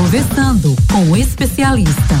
Conversando com o especialista.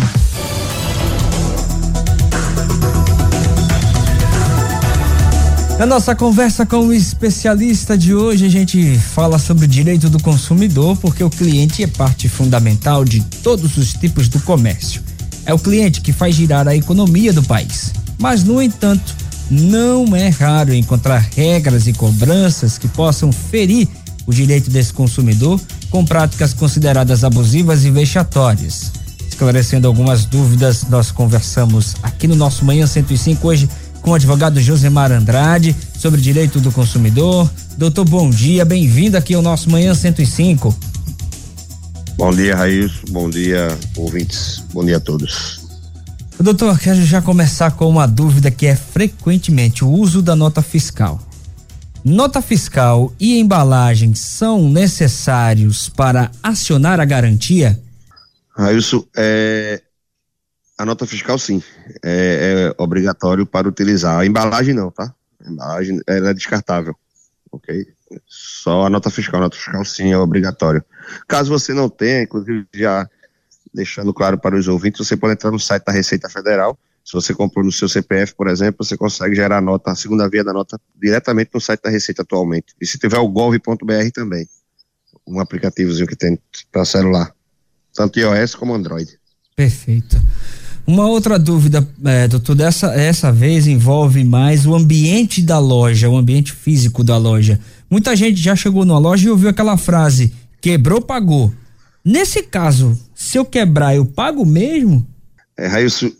Na nossa conversa com o especialista de hoje, a gente fala sobre o direito do consumidor, porque o cliente é parte fundamental de todos os tipos do comércio. É o cliente que faz girar a economia do país. Mas, no entanto, não é raro encontrar regras e cobranças que possam ferir o direito desse consumidor com práticas consideradas abusivas e vexatórias. Esclarecendo algumas dúvidas, nós conversamos aqui no nosso Manhã 105 hoje com o advogado Josemar Andrade sobre direito do consumidor. Doutor, bom dia, bem-vindo aqui ao nosso Manhã 105. Bom dia, Raíssa. Bom dia, ouvintes. Bom dia a todos. Doutor, quero já começar com uma dúvida que é frequentemente o uso da nota fiscal. Nota fiscal e embalagem são necessários para acionar a garantia? Railson, é, a nota fiscal sim, é, é, obrigatório para utilizar. A embalagem não, tá? A embalagem ela é descartável, ok? Só a nota fiscal, a nota fiscal sim é obrigatório. Caso você não tenha, inclusive já deixando claro para os ouvintes, você pode entrar no site da Receita Federal, se você comprou no seu CPF, por exemplo, você consegue gerar a nota, a segunda via da nota, diretamente no site da Receita atualmente. E se tiver o gov.br também, um aplicativozinho que tem para celular, tanto iOS como Android. Perfeito. Uma outra dúvida, é, doutor, dessa essa vez envolve mais o ambiente da loja, o ambiente físico da loja. Muita gente já chegou numa loja e ouviu aquela frase: quebrou, pagou. Nesse caso, se eu quebrar, eu pago mesmo? É, Raíssa,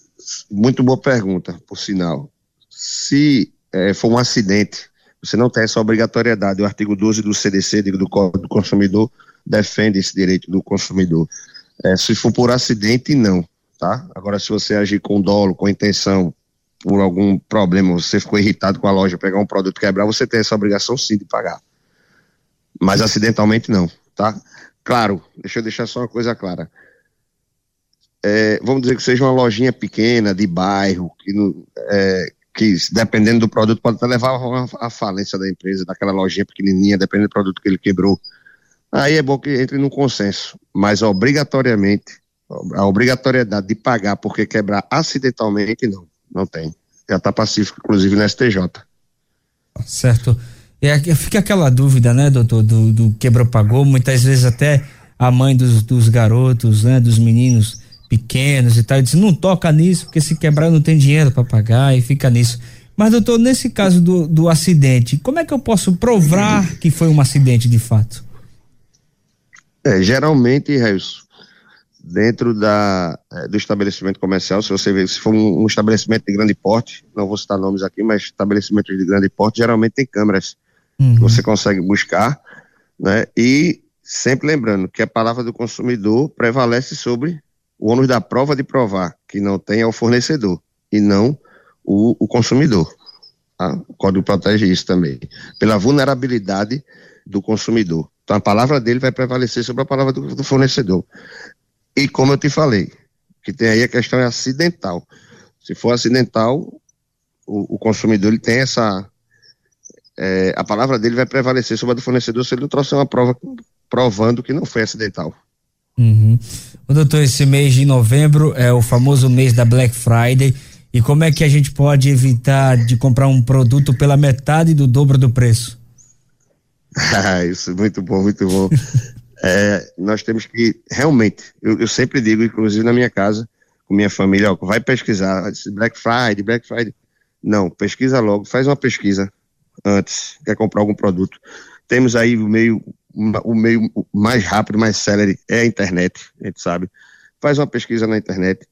muito boa pergunta, por sinal. Se é, for um acidente, você não tem essa obrigatoriedade. O artigo 12 do CDC, do Código do Consumidor, defende esse direito do consumidor. É, se for por acidente, não, tá? Agora, se você agir com dolo, com intenção, por algum problema, você ficou irritado com a loja, pegar um produto quebrar, você tem essa obrigação sim de pagar. Mas acidentalmente não, tá? Claro, deixa eu deixar só uma coisa clara é, vamos dizer que seja uma lojinha pequena, de bairro, que, no, é, que dependendo do produto pode até levar à falência da empresa, daquela lojinha pequenininha, dependendo do produto que ele quebrou. Aí é bom que entre no consenso, mas obrigatoriamente, a obrigatoriedade de pagar porque quebrar acidentalmente, não, não tem. Já está pacífico, inclusive, no STJ. Certo. É, fica aquela dúvida, né, doutor, do, do quebra-pagou, muitas vezes até a mãe dos, dos garotos, né, dos meninos, pequenos e tal, e disse, não toca nisso, porque se quebrar não tem dinheiro para pagar e fica nisso. Mas, doutor, nesse caso do, do acidente, como é que eu posso provar que foi um acidente de fato? É, geralmente, Reis, dentro da, é, do estabelecimento comercial, se você se for um, um, estabelecimento de grande porte, não vou citar nomes aqui, mas estabelecimentos de grande porte geralmente tem câmeras uhum. que você consegue buscar, né? E sempre lembrando que a palavra do consumidor prevalece sobre o ônus da prova de provar que não tem é o fornecedor e não o, o consumidor. Tá? O código protege isso também. Pela vulnerabilidade do consumidor. Então a palavra dele vai prevalecer sobre a palavra do, do fornecedor. E como eu te falei, que tem aí a questão é acidental. Se for acidental, o, o consumidor ele tem essa. É, a palavra dele vai prevalecer sobre a do fornecedor se ele não trouxer uma prova provando que não foi acidental. Uhum. O doutor, esse mês de novembro é o famoso mês da Black Friday. E como é que a gente pode evitar de comprar um produto pela metade do dobro do preço? Ah, isso, muito bom, muito bom. é, nós temos que, realmente, eu, eu, sempre digo, inclusive na minha casa, com minha família, ó, vai pesquisar, Black Friday, Black Friday. Não, pesquisa logo, faz uma pesquisa antes, quer comprar algum produto. Temos aí o meio o meio mais rápido, mais célere é a internet, a gente sabe. Faz uma pesquisa na internet,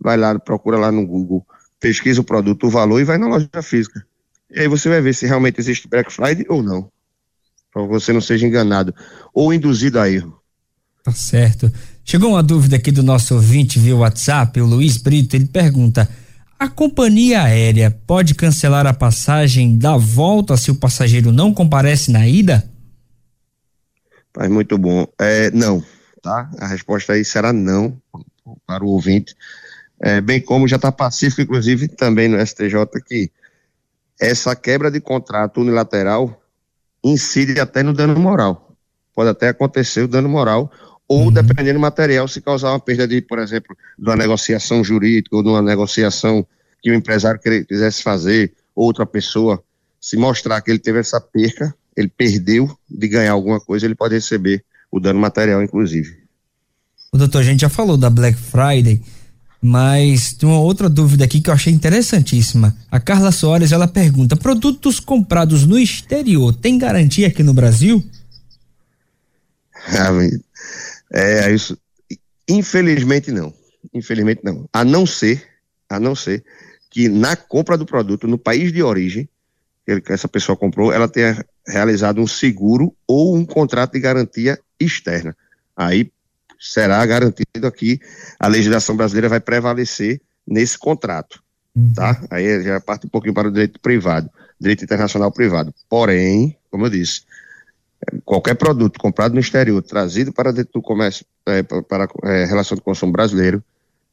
vai lá, procura lá no Google, pesquisa o produto, o valor e vai na loja física. E aí você vai ver se realmente existe Black Friday ou não. Para você não seja enganado ou induzido a erro. Tá certo. Chegou uma dúvida aqui do nosso ouvinte via WhatsApp, o Luiz Brito, ele pergunta: a companhia aérea pode cancelar a passagem da volta se o passageiro não comparece na ida? Mas muito bom. É, não, tá? A resposta aí será não para o ouvinte. É, bem como já está pacífico, inclusive, também no STJ, que essa quebra de contrato unilateral incide até no dano moral. Pode até acontecer o dano moral, ou, uhum. dependendo do material, se causar uma perda de, por exemplo, de uma negociação jurídica ou de uma negociação que o empresário quisesse fazer, outra pessoa, se mostrar que ele teve essa perca, ele perdeu de ganhar alguma coisa, ele pode receber o dano material, inclusive. O doutor, a gente já falou da Black Friday, mas tem uma outra dúvida aqui que eu achei interessantíssima. A Carla Soares, ela pergunta: produtos comprados no exterior tem garantia aqui no Brasil? É, isso. Infelizmente não. Infelizmente não. A não ser, a não ser que na compra do produto no país de origem que essa pessoa comprou, ela tenha realizado um seguro ou um contrato de garantia externa. Aí será garantido aqui, a legislação brasileira vai prevalecer nesse contrato, uhum. tá? Aí já parte um pouquinho para o direito privado, direito internacional privado. Porém, como eu disse, qualquer produto comprado no exterior, trazido para dentro do comércio, é, para é, relação de consumo brasileiro,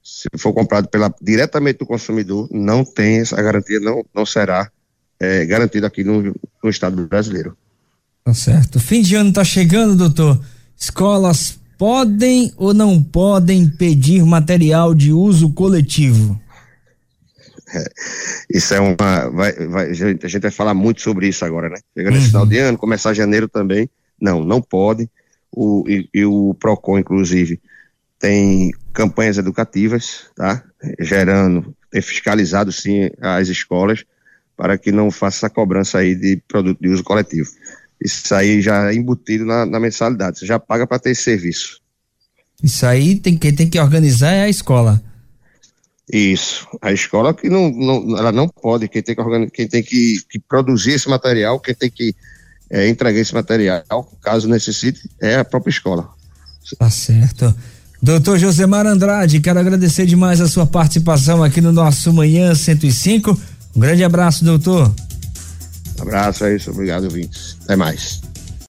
se for comprado pela, diretamente do consumidor, não tem essa garantia, não, não será é, garantido aqui no, no Estado brasileiro. Tá certo. Fim de ano está chegando, doutor. Escolas podem ou não podem pedir material de uso coletivo? É, isso é uma. Vai, vai, a gente vai falar muito sobre isso agora, né? Chegando uhum. final de ano, começar janeiro também. Não, não pode. O, e, e, o PROCON, inclusive, tem campanhas educativas, tá? Gerando, tem fiscalizado sim as escolas para que não faça essa cobrança aí de produto de uso coletivo. Isso aí já é embutido na, na mensalidade, você já paga para ter esse serviço. Isso aí tem, quem tem que organizar é a escola. Isso, a escola que não, não ela não pode, quem tem que, organizar, quem tem que, que produzir esse material, quem tem que é, entregar esse material, caso necessite, é a própria escola. Tá certo. Doutor Josemar Andrade, quero agradecer demais a sua participação aqui no nosso Manhã 105. Um grande abraço, doutor. Abraço, é isso. Obrigado, ouvintes. Até mais.